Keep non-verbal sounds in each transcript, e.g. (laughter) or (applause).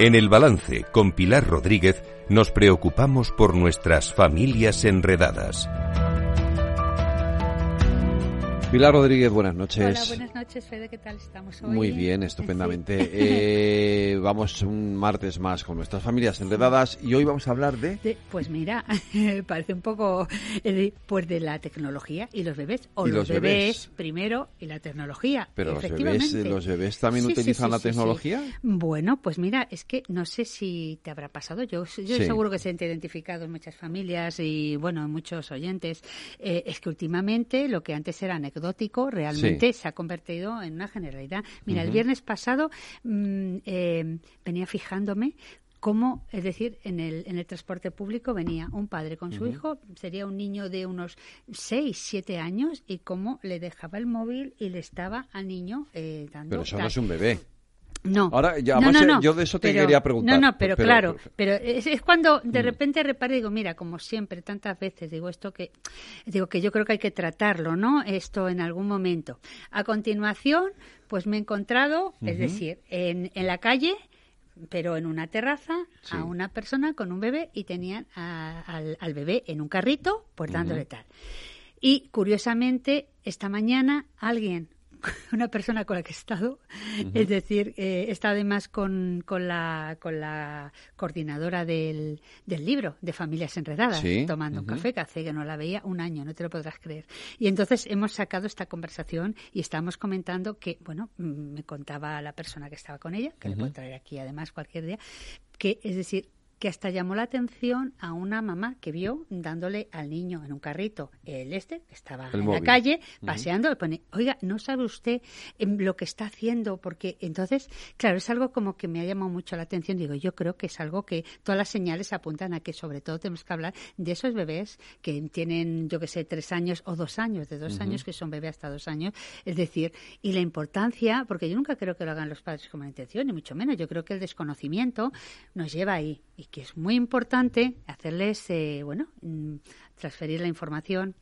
En el balance con Pilar Rodríguez nos preocupamos por nuestras familias enredadas. Pilar Rodríguez, buenas noches. Hola, buenas noches, Fede, ¿qué tal estamos hoy? Muy bien, estupendamente. Eh, vamos un martes más con nuestras familias enredadas y hoy vamos a hablar de... pues mira, (laughs) parece un poco eh, pues de la tecnología y los bebés, o ¿Y los, los bebés, bebés? primero y la tecnología. Pero los bebés, efectivamente. ¿los bebés también Sí, utilizan sí, la tecnología? Bueno, pues mira, es que no sé si te habrá pasado. Yo, yo seguro que se han identificado en muchas familias y, bueno, en muchos oyentes. Eh, es que últimamente lo que antes era anecdótico realmente se ha convertido en una generalidad. Mira, el viernes pasado mm, eh, venía fijándome cómo, es decir, en el, en el transporte público venía un padre con su hijo, sería un niño de unos 6, 7 años, y cómo le dejaba el móvil y le estaba al niño eh, dando... Pero eso no es un bebé. No. Ahora, ya, no, además, no, eh, no. yo de eso te Pero- quería preguntar. No, no, pero, Pero- claro. Pero es, es cuando de Mm. repente reparo y digo, mira, como siempre, tantas veces digo esto que digo que yo creo que hay que tratarlo, ¿no? Esto en algún momento. A continuación, pues me he encontrado, es decir, en, en la calle pero en una terraza Sí. a una persona con un bebé y tenían a- al, al bebé en un carrito, pues dándole Ujú. tal. Y curiosamente, esta mañana alguien, (laughs) una persona con la que he estado, es decir, eh, he estado además con, con, la, con la coordinadora del, del libro de Familias Enredadas, Sí, tomando un café, que hace que no la veía un año, no te lo podrás creer. Y entonces hemos sacado esta conversación y estábamos comentando que, bueno, mm, me contaba la persona que estaba con ella, que le puedo traer aquí además cualquier día, que es decir, que hasta llamó la atención a una mamá que vio dándole al niño en un carrito el este, que estaba El en móvil. la calle, paseando, le pone, oiga, ¿no sabe usted em, lo que está haciendo? Porque entonces, claro, es algo como que me ha llamado mucho la atención. Digo, yo creo que es algo que todas las señales apuntan a que sobre todo tenemos que hablar de esos bebés que tienen, yo que sé, tres años o dos años, de dos años, que son bebés hasta dos años. Es decir, y la importancia, porque yo nunca creo que lo hagan los padres con mala intención, ni mucho menos. Yo creo que el desconocimiento nos lleva ahí y que es muy importante hacerles, eh, bueno, mm, transferir la información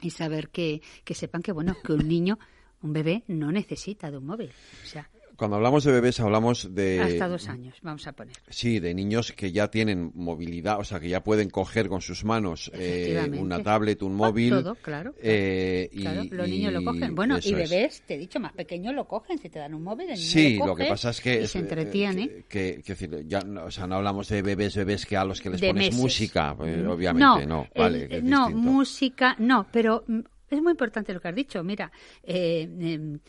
y saber que, que sepan que, bueno, que un niño, un bebé, no necesita de un móvil. O sea, Cuando hablamos de bebés hablamos de... hasta dos años, vamos a poner. Sí, de niños que ya tienen movilidad, o sea, que ya pueden coger con sus manos eh, una tablet, un Ah, móvil. todo, claro, eh, y- Claro, los niños lo cogen. Bueno, y es. bebés, te he dicho, más pequeños lo cogen. Si te dan un móvil, el niño Sí, lo lo coge que pasa es que... y se eh, entretiene. Que, que- que decir, ya, no- o sea, no hablamos de bebés, bebés que a los que les de pones meses. música, eh, obviamente, no, vale, no, distinto. música, no, pero mm, es muy importante lo que has dicho. Mira, eh, em,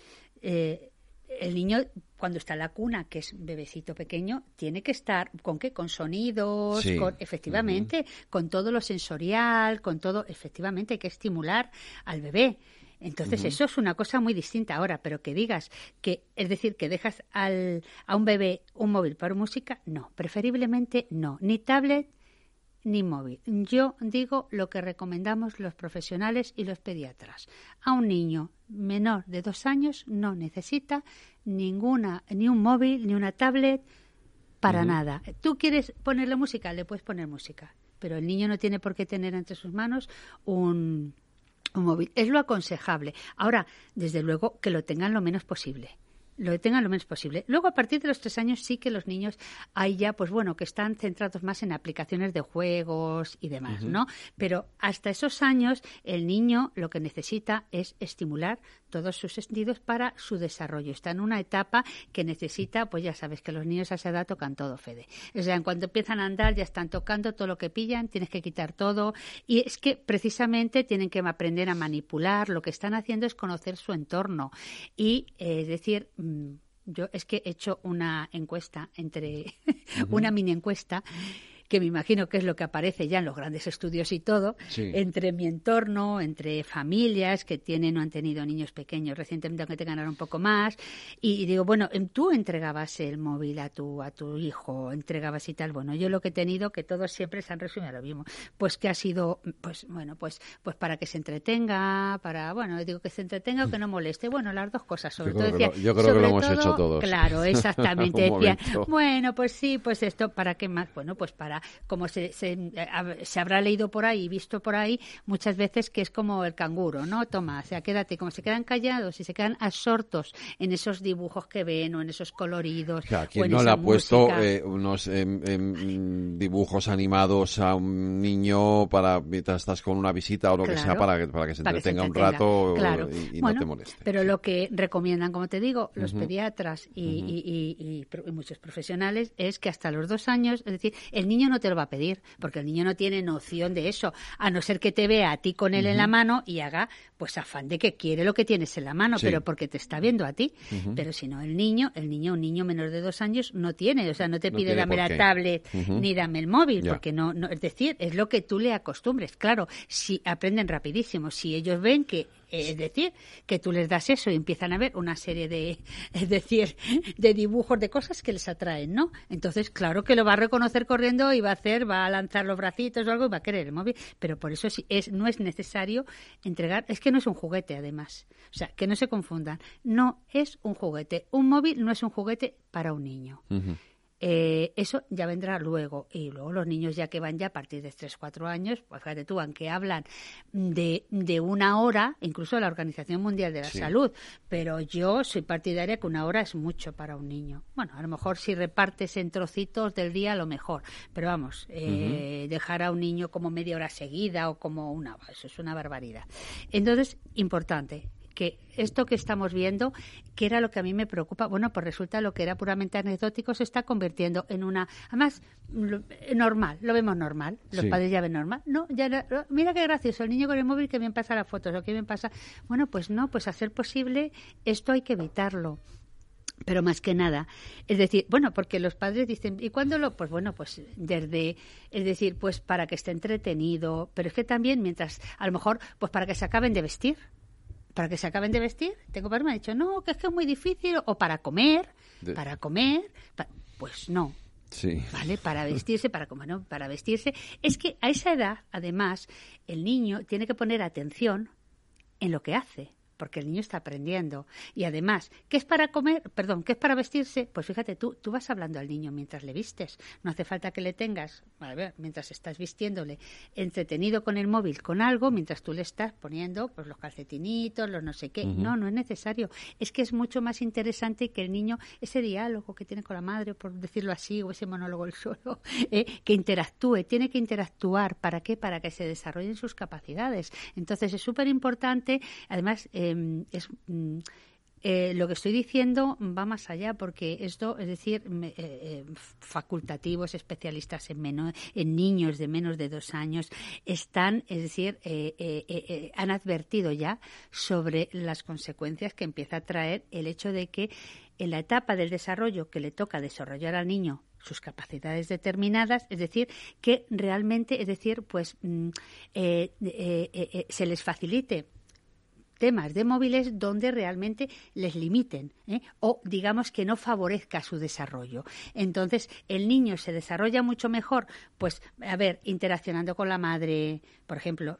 eh, el niño cuando está en la cuna, que es bebecito pequeño, tiene que estar con qué, con sonidos, Sí. con, efectivamente, con todo lo sensorial, con todo, efectivamente, hay que estimular al bebé. Entonces, eso es una cosa muy distinta ahora, pero que digas que, es decir, que dejas al, a un bebé un móvil para música, no, preferiblemente no, ni tablet ni móvil. Yo digo lo que recomendamos los profesionales y los pediatras. A un niño menor de dos años no necesita ninguna, ni un móvil, ni una tablet, para nada. ¿Tú quieres ponerle música? Le puedes poner música. Pero el niño no tiene por qué tener entre sus manos un, un móvil. Es lo aconsejable. Ahora, desde luego, que lo tengan lo menos posible lo tengan lo menos posible. Luego, a partir de los tres años, sí que los niños hay ya, pues bueno, que están centrados más en aplicaciones de juegos y demás. ¿no? Pero hasta esos años, el niño lo que necesita es estimular todos sus sentidos para su desarrollo. Está en una etapa que necesita, pues ya sabes que los niños a esa edad tocan todo, Fede. O sea, en cuanto empiezan a andar, ya están tocando todo lo que pillan, tienes que quitar todo. Y es que precisamente tienen que aprender a manipular. Lo que están haciendo es conocer su entorno. Y, eh, es decir, yo es que he hecho una encuesta entre, (laughs) una mini encuesta que me imagino que es lo que aparece ya en los grandes estudios y todo, Sí. entre mi entorno, entre familias que tienen o han tenido niños pequeños recientemente, aunque tengan ahora un poco más, y, y digo, bueno, em, tú entregabas el móvil a tu, a tu hijo, entregabas y tal, bueno, yo lo que he tenido, que todos siempre se han resumido a lo mismo, pues que ha sido, pues bueno, pues, pues para que se entretenga, para, bueno, digo que se entretenga o que no moleste, bueno, las dos cosas, sobre Yo todo creo decía, yo creo que lo hemos todo, hecho todos. Claro, (laughs) exactamente, decía, bueno, pues sí, pues esto, ¿para qué más? Bueno, pues para sea, como se, se, eh, se, habrá leído por ahí y visto por ahí muchas veces que es como el canguro, ¿no? Toma, o sea, quédate, como se quedan callados y se quedan absortos en esos dibujos que ven o en esos coloridos. Claro, ¿quién no le ha puesto eh, unos em, em, dibujos animados a un niño para mientras estás con una visita o lo que sea para que, para que se entretenga un rato y, no te moleste? Pero lo que recomiendan, como te digo, los pediatras y, muchos profesionales es que hasta los dos años, es decir, el niño no te lo va a pedir, porque el niño no tiene noción de eso, a no ser que te vea a ti con él en la mano y haga pues afán de que quiere lo que tienes en la mano, pero porque te está viendo a ti. Pero si no, el niño, el niño, un niño menor de dos años no tiene, o sea, no te pide dame la tablet ni dame el móvil, porque no, no, es decir, es lo que tú le acostumbres. Claro, si aprenden rapidísimo, si ellos ven que es decir, que tú les das eso y empiezan a ver una serie de, es decir, de dibujos de cosas que les atraen, ¿no? Entonces, claro que lo va a reconocer corriendo y va a hacer, va a lanzar los bracitos o algo y va a querer el móvil. Pero por eso es, no es necesario entregar, es que no es un juguete además. O sea, que no se confundan. No es un juguete. Un móvil no es un juguete para un niño. Eh, eso ya vendrá luego. Y luego los niños ya que van ya a partir de 3, 4 años, pues fíjate tú, aunque hablan de, de una hora, incluso la Organización Mundial de la Salud, pero yo soy partidaria que una hora es mucho para un niño. Bueno, a lo mejor si repartes en trocitos del día, a lo mejor. Pero vamos, eh, dejar a un niño como media hora seguida o como una, eso es una barbaridad. Entonces, importante, que esto que estamos viendo, que era lo que a mí me preocupa, bueno, pues resulta lo que era puramente anecdótico se está convirtiendo en una, además, normal, lo vemos normal, los padres ya ven normal, no, ya, mira qué gracioso, el niño con el móvil que bien pasa las fotos, o que bien pasa, bueno, pues no, pues a ser posible, esto hay que evitarlo. Pero más que nada, es decir, bueno, porque los padres dicen, ¿y cuándo lo? Pues bueno, pues desde, es decir, pues para que esté entretenido, pero es que también mientras, a lo mejor, pues para que se acaben de vestir, para que se acaben de vestir. Tengo padre me ha dicho, no, que es que es muy difícil, o para comer, para comer, pues no. Sí. ¿Vale? Para vestirse, para comer, ¿no? Para vestirse. Es que a esa edad, además, el niño tiene que poner atención en lo que hace porque el niño está aprendiendo. Y además, ¿qué es para comer? Perdón, ¿qué es para vestirse? Pues fíjate, tú, tú vas hablando al niño mientras le vistes. No hace falta que le tengas, a ver, mientras estás vistiéndole, entretenido con el móvil, con algo, mientras tú le estás poniendo pues los calcetinitos, los no sé qué. No, no es necesario. Es que es mucho más interesante que el niño, ese diálogo que tiene con la madre, por decirlo así, o ese monólogo el solo, (laughs) eh, que interactúe, tiene que interactuar. ¿Para qué? Para que se desarrollen sus capacidades. Entonces es súper importante, además, eh, Em, mm, eh, lo que estoy diciendo va más allá porque esto, es decir, eh, eh, facultativos, especialistas en, menos, en niños de menos de dos años, están, es decir, han advertido ya sobre las consecuencias que empieza a traer el hecho de que en la etapa del desarrollo que le toca desarrollar al niño sus capacidades determinadas, es decir, que realmente, es decir, pues mm, se les facilite temas de móviles donde realmente les limiten ¿eh? o digamos que no favorezca su desarrollo. Entonces, el niño se desarrolla mucho mejor, pues, a ver, interaccionando con la madre, por ejemplo,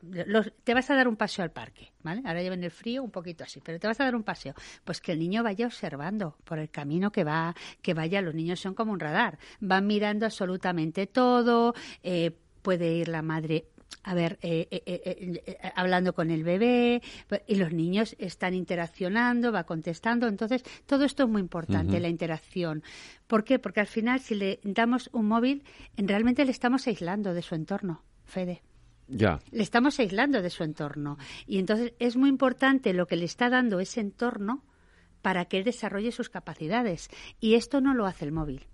te vas a dar un paseo al parque, ¿vale? Ahora lleven el frío un poquito así, pero te vas a dar un paseo, pues que el niño vaya observando por el camino que va, que vaya, los niños son como un radar, van mirando absolutamente todo, eh, puede ir la madre a ver, eh, eh, eh, hablando con el bebé, y los niños están interaccionando, va contestando. Entonces, todo esto es muy importante, la interacción. ¿Por qué? Porque al final, si le damos un móvil, realmente le estamos aislando de su entorno, Fede. Ya. Le estamos aislando de su entorno. Y entonces es muy importante lo que le está dando ese entorno para que él desarrolle sus capacidades. Y esto no lo hace el móvil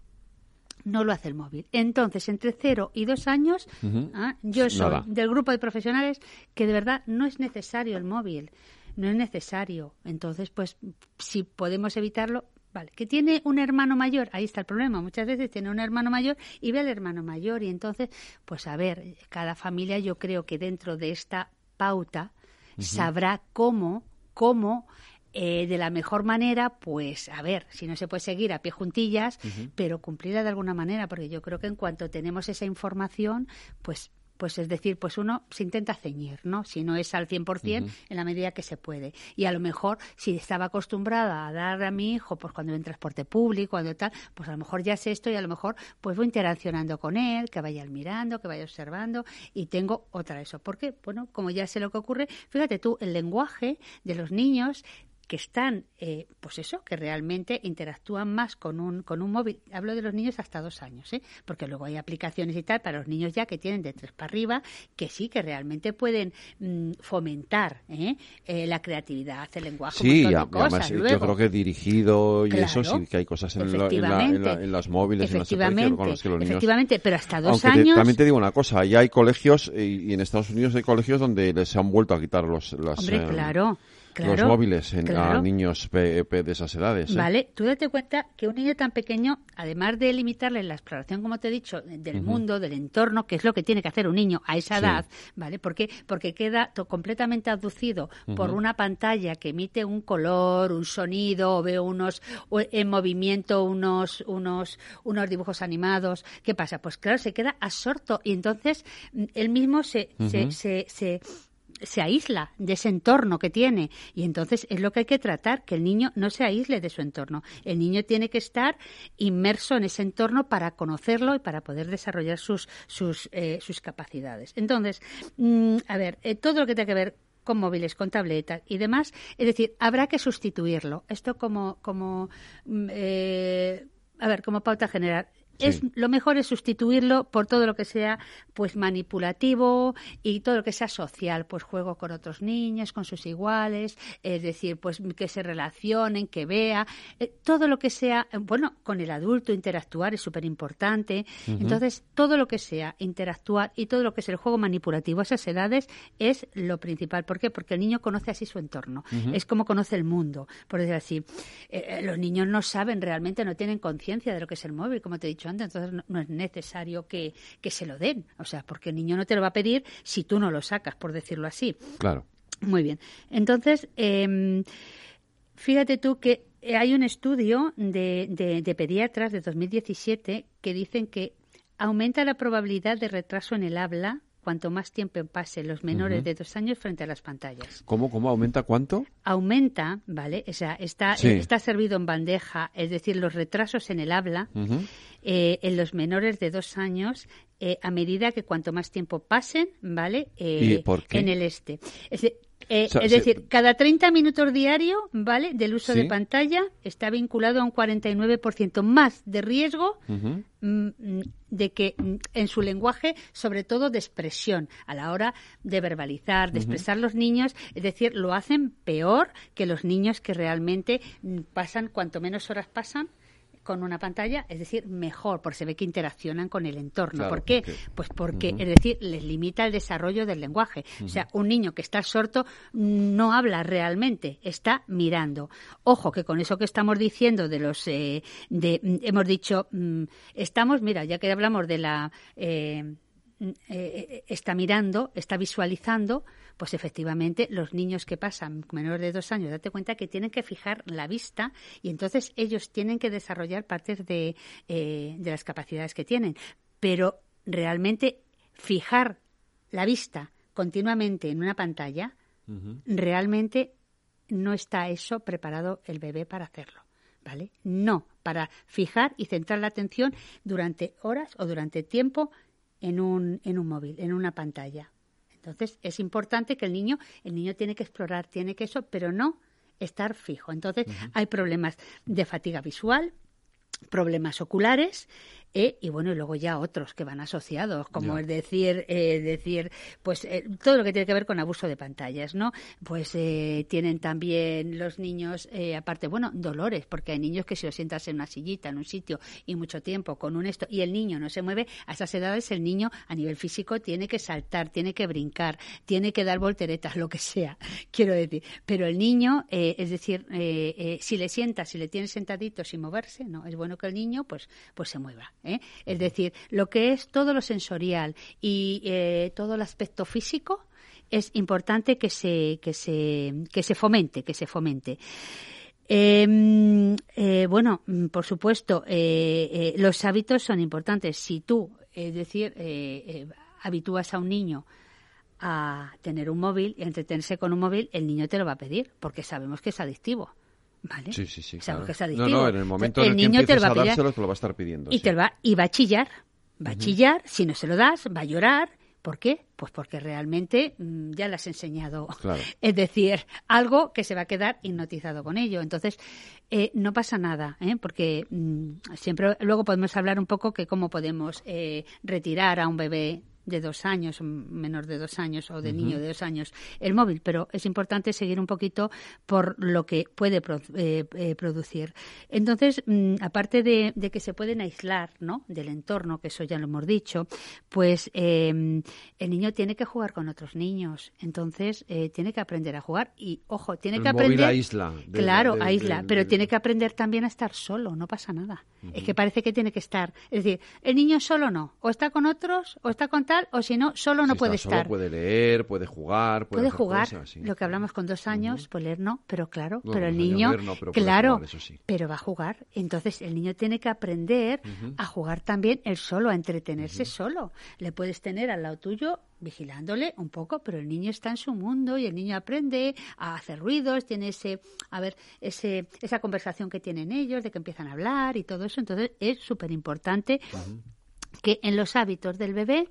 no lo hace el móvil. Entonces, entre cero y dos años, ah, yo soy del grupo de profesionales que de verdad no es necesario el móvil, no es necesario. Entonces, pues, si podemos evitarlo, vale. Que tiene un hermano mayor, ahí está el problema. Muchas veces tiene un hermano mayor y ve al hermano mayor y entonces, pues, a ver, cada familia yo creo que dentro de esta pauta sabrá cómo, cómo eh, de la mejor manera, pues a ver, si no se puede seguir a pie juntillas, pero cumplirla de alguna manera, porque yo creo que en cuanto tenemos esa información, pues pues es decir, pues uno se intenta ceñir, ¿no? Si no es al 100% en la medida que se puede. Y a lo mejor si estaba acostumbrada a dar a mi hijo pues cuando en transporte público, cuando tal, pues a lo mejor ya sé esto y a lo mejor pues voy interaccionando con él, que vaya mirando, que vaya observando y tengo otra eso. ¿Por qué? Bueno, como ya sé lo que ocurre, fíjate tú, el lenguaje de los niños que están, eh, pues eso, que realmente interactúan más con un, con un móvil. Hablo de los niños hasta dos años, ¿eh? porque luego hay aplicaciones y tal para los niños ya que tienen de tres para arriba, que sí, que realmente pueden mm, fomentar ¿eh? ¿eh? la creatividad, el lenguaje. Sí, un además yo creo que dirigido y eso sí que hay cosas en, en, las móviles, en las con las que los niños... Efectivamente, pero hasta dos años... también te digo una cosa, ya hay colegios y, en Estados Unidos hay colegios donde les han vuelto a quitar los... Las, Hombre, claro los móviles en, a niños de esas edades. ¿eh? Vale, tú date cuenta que un niño tan pequeño, además de limitarle la exploración, como te he dicho, del mundo, del entorno, que es lo que tiene que hacer un niño a esa edad, ¿vale? Porque, porque queda completamente aducido por una pantalla que emite un color, un sonido, o veo unos en movimiento unos, unos, unos dibujos animados. ¿Qué pasa? Pues claro, se queda absorto y entonces mm, él mismo se, se, se se aísla de ese entorno que tiene y entonces es lo que hay que tratar, que el niño no se aísle de su entorno. El niño tiene que estar inmerso en ese entorno para conocerlo y para poder desarrollar sus, sus, eh, capacidades. Entonces, mm, a ver, eh, todo lo que tiene que ver con móviles, con tabletas y demás, es decir, habrá que sustituirlo. Esto como, como mm, eh, a ver, como pauta general, es lo mejor es sustituirlo por todo lo que sea pues manipulativo y todo lo que sea social pues juego con otros niños con sus iguales es decir pues que se relacionen que vea eh, todo lo que sea bueno con el adulto interactuar es súper importante entonces todo lo que sea interactuar y todo lo que es el juego manipulativo a esas edades es lo principal. ¿por qué? porque el niño conoce así su entorno. Es como conoce el mundo por decir así. Eh, eh, los niños no saben realmente no tienen conciencia de lo que es el móvil como te he dicho entonces no, es necesario que, se lo den. O sea, porque el niño no te lo va a pedir si tú no lo sacas, por decirlo así. Claro. Muy bien. Entonces, em, fíjate tú que hay un estudio de, de, de pediatras de 2017 que dicen que aumenta la probabilidad de retraso en el habla cuanto más tiempo pase los menores de dos años frente a las pantallas. ¿Cómo, cómo aumenta cuánto? Aumenta, ¿vale? O sea, está, está servido en bandeja, es decir, los retrasos en el habla eh, en los menores de dos años eh, a medida que cuanto más tiempo pasen, ¿vale? Eh, en el este. Es, eh, es decir, cada 30 minutos diario, ¿vale? Del uso de pantalla está vinculado a un 49% más de riesgo mm, de que mm, en su lenguaje, sobre todo de expresión, a la hora de verbalizar, de expresar los niños, es decir, lo hacen peor que los niños que realmente mm, pasan, cuanto menos horas pasan, con una pantalla, es decir, mejor, porque se ve que interaccionan con el entorno. ¿Por qué? Pues porque, es decir, les limita el desarrollo del lenguaje. O sea, un niño que está sordo no habla realmente, está mirando. Ojo, que con eso que estamos diciendo de los, eh, de, hemos dicho, mm, estamos, mira, ya que hablamos de la, eh, eh, está mirando, está visualizando, pues efectivamente los niños que pasan menores de dos años, date cuenta que tienen que fijar la vista y entonces ellos tienen que desarrollar partes de, eh, de las capacidades que tienen. Pero realmente fijar la vista continuamente en una pantalla, realmente no está eso preparado el bebé para hacerlo. ¿Vale? No, para fijar y centrar la atención durante horas o durante tiempo en un, en un móvil, en una pantalla. Entonces, es importante que el niño, el niño tiene que explorar, tiene que eso, pero no estar fijo. Entonces, hay problemas de fatiga visual, problemas oculares e, y bueno y luego ya otros que van asociados como es decir eh, decir pues eh, todo lo que tiene que ver con abuso de pantallas no pues eh, tienen también los niños aparte bueno dolores porque hay niños que si lo sientas en una sillita en un sitio y mucho tiempo con un esto y el niño no se mueve a esas edades el niño a nivel físico tiene que saltar tiene que brincar tiene que dar volteretas (laughs) lo que sea quiero decir. Pero el niño es decir si le sientas si le tienes sentadito sin moverse no es bueno que el niño pues pues se mueva ¿eh? Es decir, lo que es todo lo sensorial y eh, todo el aspecto físico es importante que se, que se, que se fomente, que se fomente. Em, eh, bueno, por supuesto, los hábitos son importantes. Si tú, es decir, habitúas a un niño a tener un móvil y a entretenerse con un móvil, el niño te lo va a pedir, porque sabemos que es adictivo. ¿Vale? Sí, sí, sí. Es adictivo. No, no, en el momento en el, niño te lo va a, dárselo, te lo va a estar pidiendo. Y, te va, y va a chillar. Va a chillar, si no se lo das, va a llorar. ¿Por qué? Pues porque realmente mm, ya le has enseñado. (laughs) Es decir, algo que se va a quedar hipnotizado con ello. Entonces, eh, no pasa nada, ¿eh? porque mm, siempre luego podemos hablar un poco que cómo podemos eh, retirar a un bebé de dos años, menor de dos años o de niño de dos años, el móvil, pero es importante seguir un poquito por lo que puede eh, eh, producir. Entonces, mm, aparte de, que se pueden aislar ¿no? del entorno, que eso ya lo hemos dicho, pues em, el niño tiene que jugar con otros niños, entonces eh, tiene que aprender a jugar y, ojo, tiene que aprender... Móvil aísla. claro, aísla, pero tiene que aprender también a estar solo, no pasa nada. Es que parece que tiene que estar, es decir, el niño solo no, o está con otros, o está con o si no, solo no puede estar. puede leer, puede jugar, puede, jugar. Lo que hablamos con dos años, pues leer no, pero claro, pero el niño, claro, pero va a jugar. Entonces el niño tiene que aprender a jugar también él solo, a entretenerse solo. Le puedes tener al lado tuyo vigilándole un poco, pero el niño está en su mundo y el niño aprende a hacer ruidos, tiene ese, a ver, ese, esa conversación que tienen ellos, de que empiezan a hablar y todo eso. Entonces es súper importante que en los hábitos del bebé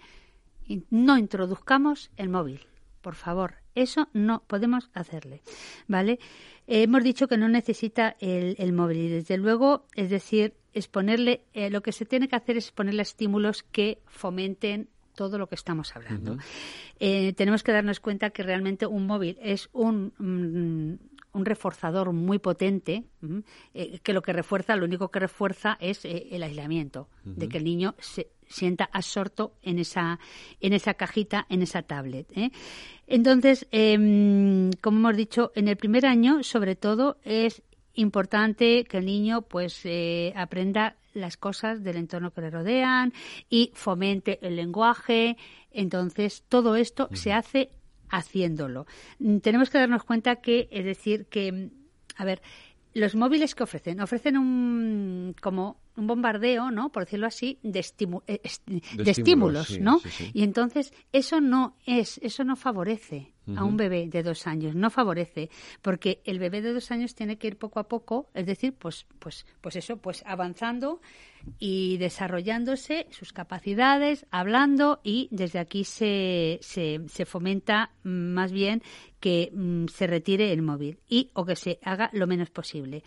no introduzcamos el móvil, por favor. Eso no podemos hacerle, ¿vale? hemos dicho que no necesita el, móvil y desde luego, es decir, exponerle, eh, lo que se tiene que hacer es ponerle estímulos que fomenten todo lo que estamos hablando. Eh, tenemos que darnos cuenta que realmente un móvil es un, mm, un reforzador muy potente, eh, que lo que refuerza, lo único que refuerza es el aislamiento, de que el niño se, sienta absorto en esa, en esa cajita, en esa tablet. ¿eh? Entonces, em, como hemos dicho, en el primer año, sobre todo, es importante que el niño pues eh, aprenda las cosas del entorno que le rodean y fomente el lenguaje. Entonces, todo esto se hace haciéndolo. Mm, tenemos que darnos cuenta que, es decir, que, a ver, los móviles que ofrecen, ofrecen un como un bombardeo, ¿no? Por decirlo así, de, eh, estímulos, ¿no? Y entonces eso no es, eso no favorece a un bebé de dos años, no favorece, porque el bebé de dos años tiene que ir poco a poco, es decir, pues, pues, pues eso, pues avanzando y desarrollándose sus capacidades, hablando y desde aquí se, se, se fomenta más bien que mm, se retire el móvil y o que se haga lo menos posible.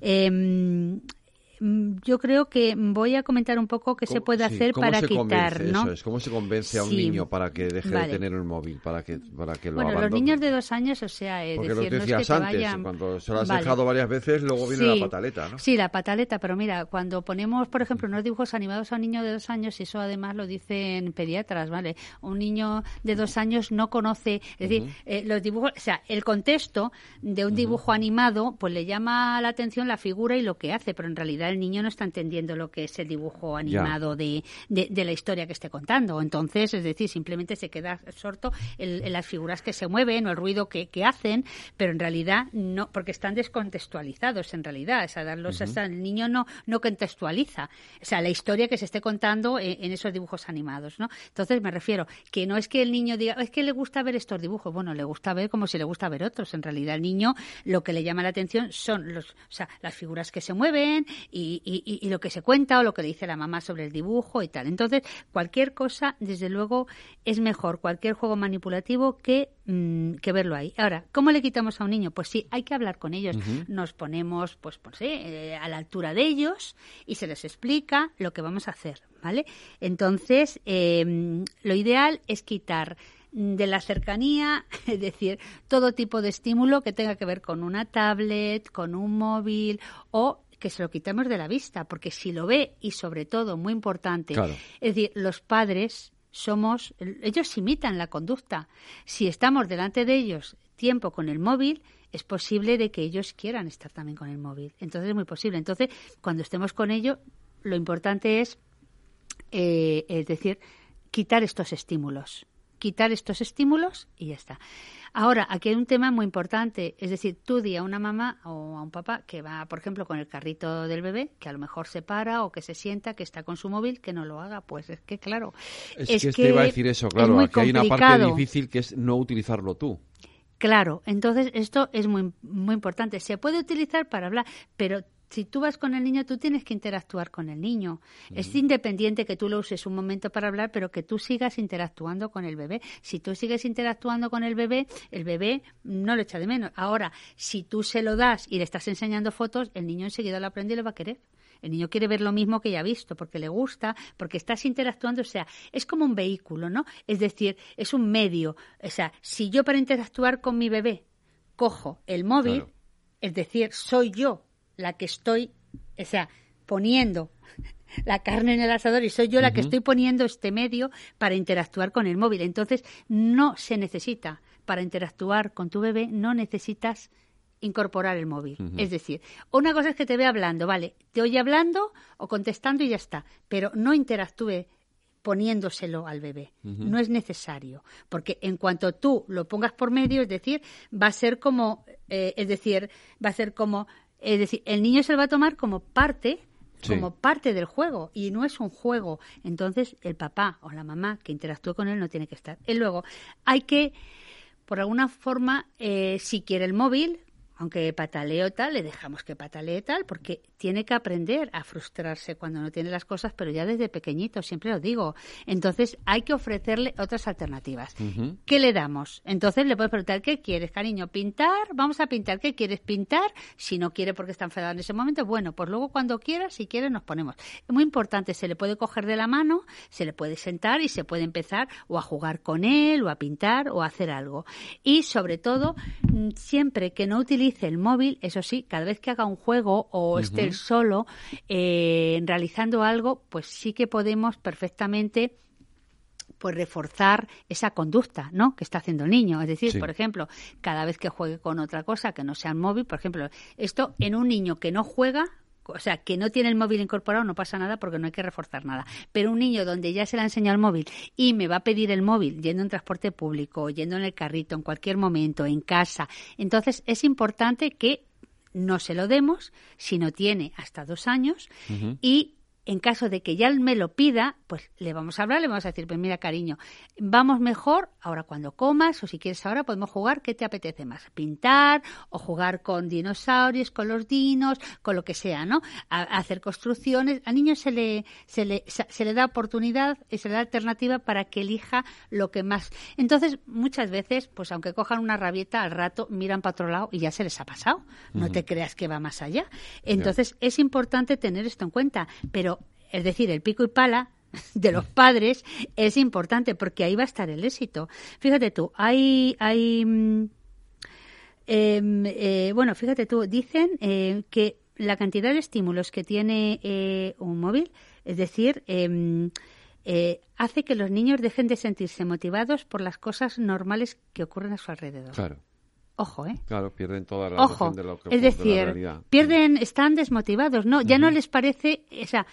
Mm, yo creo que voy a comentar un poco qué se puede hacer para quitar, ¿no? Eso es, ¿Cómo se convence a un niño para que deje de tener el móvil, para que, para que lo Bueno, los niños de dos años, o sea, Porque decir, lo decías no es que antes, cuando se lo has dejado varias veces, luego viene la pataleta, ¿no? Sí, la pataleta, pero mira, cuando ponemos, por ejemplo, unos dibujos animados a un niño de dos años, y eso además lo dicen pediatras, ¿vale? Un niño de dos años no conoce, es decir, eh, los dibujos, o sea, el contexto de un dibujo animado, pues le llama la atención la figura y lo que hace, pero en realidad el niño no está entendiendo lo que es el dibujo animado de, de, la historia que esté contando. Entonces, es decir, simplemente se queda absorto en, las figuras que se mueven o el ruido que, que, hacen, pero en realidad no, porque están descontextualizados en realidad. O sea, darlos el niño no, no contextualiza. O sea, la historia que se esté contando en, esos dibujos animados, ¿no? Entonces, me refiero que no es que el niño diga, es que le gusta ver estos dibujos. Bueno, le gusta ver como si le gusta ver otros. En realidad, el niño lo que le llama la atención son los, o sea, las figuras que se mueven y, y, y lo que se cuenta o lo que le dice la mamá sobre el dibujo y tal. Entonces, cualquier cosa, desde luego, es mejor, cualquier juego manipulativo que, mm, que verlo ahí. Ahora, ¿cómo le quitamos a un niño? Pues sí, hay que hablar con ellos. Nos ponemos, pues, pues eh, a la altura de ellos y se les explica lo que vamos a hacer, ¿vale? Entonces, em, lo ideal es quitar de la cercanía, (laughs) es decir, todo tipo de estímulo que tenga que ver con una tablet, con un móvil o que se lo quitemos de la vista, porque si lo ve y sobre todo, muy importante, es decir, los padres somos, ellos imitan la conducta. Si estamos delante de ellos tiempo con el móvil, es posible de que ellos quieran estar también con el móvil. Entonces es muy posible. Entonces, cuando estemos con ellos, lo importante es, eh, es decir, quitar estos estímulos quitar estos estímulos y ya está. Ahora, aquí hay un tema muy importante, es decir, tú di a una mamá o a un papá que va, por ejemplo, con el carrito del bebé, que a lo mejor se para o que se sienta, que está con su móvil, que no lo haga. Pues es que, claro. Es, que, iba a decir eso, claro, aquí hay una parte difícil que es no utilizarlo tú. Claro, entonces esto es muy, muy importante. Se puede utilizar para hablar, pero si tú vas con el niño, tú tienes que interactuar con el niño. Es independiente que tú lo uses un momento para hablar, pero que tú sigas interactuando con el bebé. Si tú sigues interactuando con el bebé, el bebé no lo echa de menos. Ahora, si tú se lo das y le estás enseñando fotos, el niño enseguida lo aprende y lo va a querer. El niño quiere ver lo mismo que ya ha visto, porque le gusta, porque estás interactuando, o sea, es como un vehículo, ¿no? Es decir, es un medio. O sea, si yo para interactuar con mi bebé cojo el móvil, es decir, soy yo la que estoy, o sea, poniendo (laughs) la carne en el asador y soy yo la que estoy poniendo este medio para interactuar con el móvil. Entonces, no se necesita, para interactuar con tu bebé, no necesitas incorporar el móvil. Es decir, una cosa es que te ve hablando, vale, te oye hablando o contestando y ya está, pero no interactúe poniéndoselo al bebé. No es necesario, porque en cuanto tú lo pongas por medio, es decir, va a ser como, eh, es decir, va a ser como es decir, el niño se lo va a tomar como parte como parte del juego y no es un juego. Entonces, el papá o la mamá que interactúe con él no tiene que estar. Y luego, hay que, por alguna forma, eh, si quiere el móvil, aunque pataleo tal, le dejamos que patalee tal, porque tiene que aprender a frustrarse cuando no tiene las cosas, pero ya desde pequeñito, siempre lo digo. Entonces hay que ofrecerle otras alternativas. ¿Qué le damos? Entonces le puedes preguntar, ¿qué quieres, cariño? ¿Pintar? Vamos a pintar. ¿Qué quieres pintar? Si no quiere porque está enfadado en ese momento, bueno, pues luego cuando quiera, si quiere, nos ponemos. Es muy importante, se le puede coger de la mano, se le puede sentar y se puede empezar o a jugar con él, o a pintar, o a hacer algo. Y sobre todo, mm, siempre que no utilice el móvil, eso sí, cada vez que haga un juego o esté solo eh, realizando algo, pues sí que podemos perfectamente pues reforzar esa conducta, ¿no? Que está haciendo el niño. Es decir, por ejemplo, cada vez que juegue con otra cosa que no sea el móvil, por ejemplo, esto en un niño que no juega, o sea, que no tiene el móvil incorporado no pasa nada porque no hay que reforzar nada. Pero un niño donde ya se le ha enseñado el móvil y me va a pedir el móvil yendo en transporte público, yendo en el carrito, en cualquier momento, en casa, entonces es importante que no se lo demos si no tiene hasta dos años y en caso de que ya me lo pida, pues le vamos a hablar, le vamos a decir, pues mira, cariño, vamos mejor ahora cuando comas o si quieres ahora podemos jugar, ¿qué te apetece más? Pintar o jugar con dinosaurios, con los dinos, con lo que sea, ¿no? hacer construcciones. Al niño se le, se le, se le da oportunidad y se le da alternativa para que elija lo que más. Entonces, muchas veces, pues aunque cojan una rabieta, al rato miran para otro lado y ya se les ha pasado. No te creas que va más allá. Entonces, es importante tener esto en cuenta, pero es decir, el pico y pala de los padres es importante porque ahí va a estar el éxito. Fíjate tú, hay, hay mm, em, eh, bueno, fíjate tú, dicen eh, que la cantidad de estímulos que tiene eh, un móvil, es decir, em, hace que los niños dejen de sentirse motivados por las cosas normales que ocurren a su alrededor. Claro. Ojo, ¿eh? Claro, pierden toda la Ojo, de lo que es decir, pierden, están desmotivados, no, ya no les parece, o sea,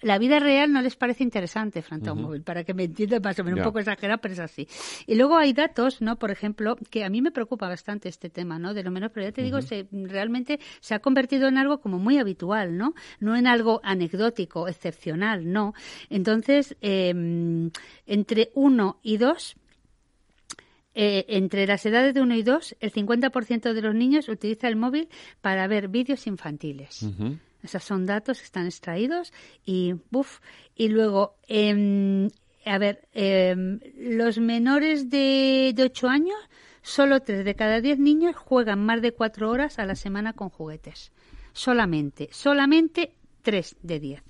la vida real no les parece interesante frente a un móvil, para que me entiendan más o menos, un poco exagerado, pero es así. Y luego hay datos, ¿no? Por ejemplo, que a mí me preocupa bastante este tema, ¿no? De lo menos, pero ya te digo, se, realmente se ha convertido en algo como muy habitual, ¿no? No en algo anecdótico, excepcional, no. Entonces, em, entre uno y dos, eh, entre las edades de uno y dos, el 50% de los niños utiliza el móvil para ver vídeos infantiles. Esos son datos que están extraídos y, buf, y luego, em, a ver, em, los menores de, de 8 años, solo 3 de cada 10 niños juegan más de 4 horas a la semana con juguetes. Solamente, solamente 3 de 10.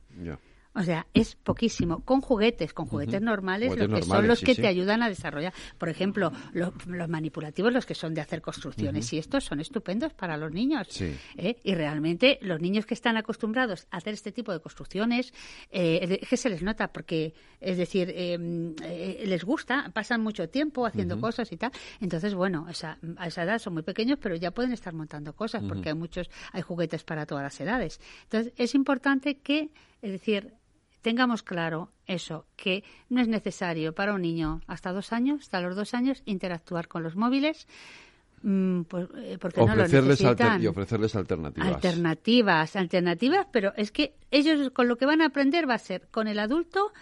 O sea, es poquísimo. Con juguetes, con juguetes normales, lo que son los que te ayudan a desarrollar. Por ejemplo, los, manipulativos, los que son de hacer construcciones y estos son estupendos para los niños. ¿eh? Y realmente los niños que están acostumbrados a hacer este tipo de construcciones, eh, es que se les nota porque, es decir, em, eh, les gusta, pasan mucho tiempo haciendo cosas y tal. Entonces, bueno, a esa edad son muy pequeños, pero ya pueden estar montando cosas porque hay muchos, hay juguetes para todas las edades. Entonces, es importante que, es decir, tengamos claro eso, que no es necesario para un niño hasta dos años, hasta los dos años, interactuar con los móviles. Mm, pues, eh, porque ofrecerles no lo y ofrecerles alternativas. Alternativas, alternativas, pero es que ellos con lo que van a aprender va a ser con el adulto,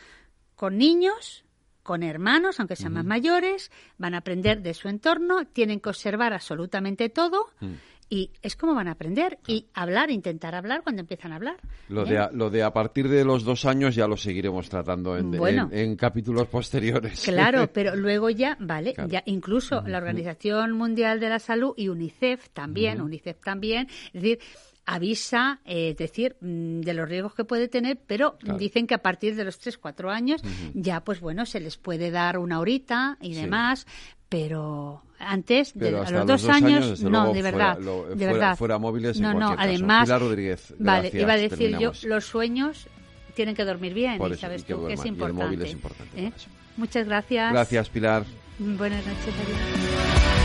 con niños, con hermanos, aunque sean más mayores, van a aprender de su entorno, tienen que observar absolutamente todo. Mm. Y es como van a aprender y hablar, intentar hablar cuando empiezan a hablar. Lo, de, a, lo de a partir de los dos años ya lo seguiremos tratando en, en, capítulos posteriores. Claro, (laughs) pero luego ya, vale, ya incluso la Organización Mundial de la Salud y UNICEF también, UNICEF también, es decir, avisa, eh, es decir, mm, de los riesgos que puede tener, pero dicen que a partir de los 3, 4 años ya, pues bueno, se les puede dar una horita y demás, pero antes, de, a los, dos, años, no, de verdad, de verdad. Fuera móviles no, no, además, vale, iba a decir yo, los sueños tienen que dormir bien, y sabes tú que es importante. es importante ¿eh? Muchas gracias. Gracias, Pilar. Buenas noches.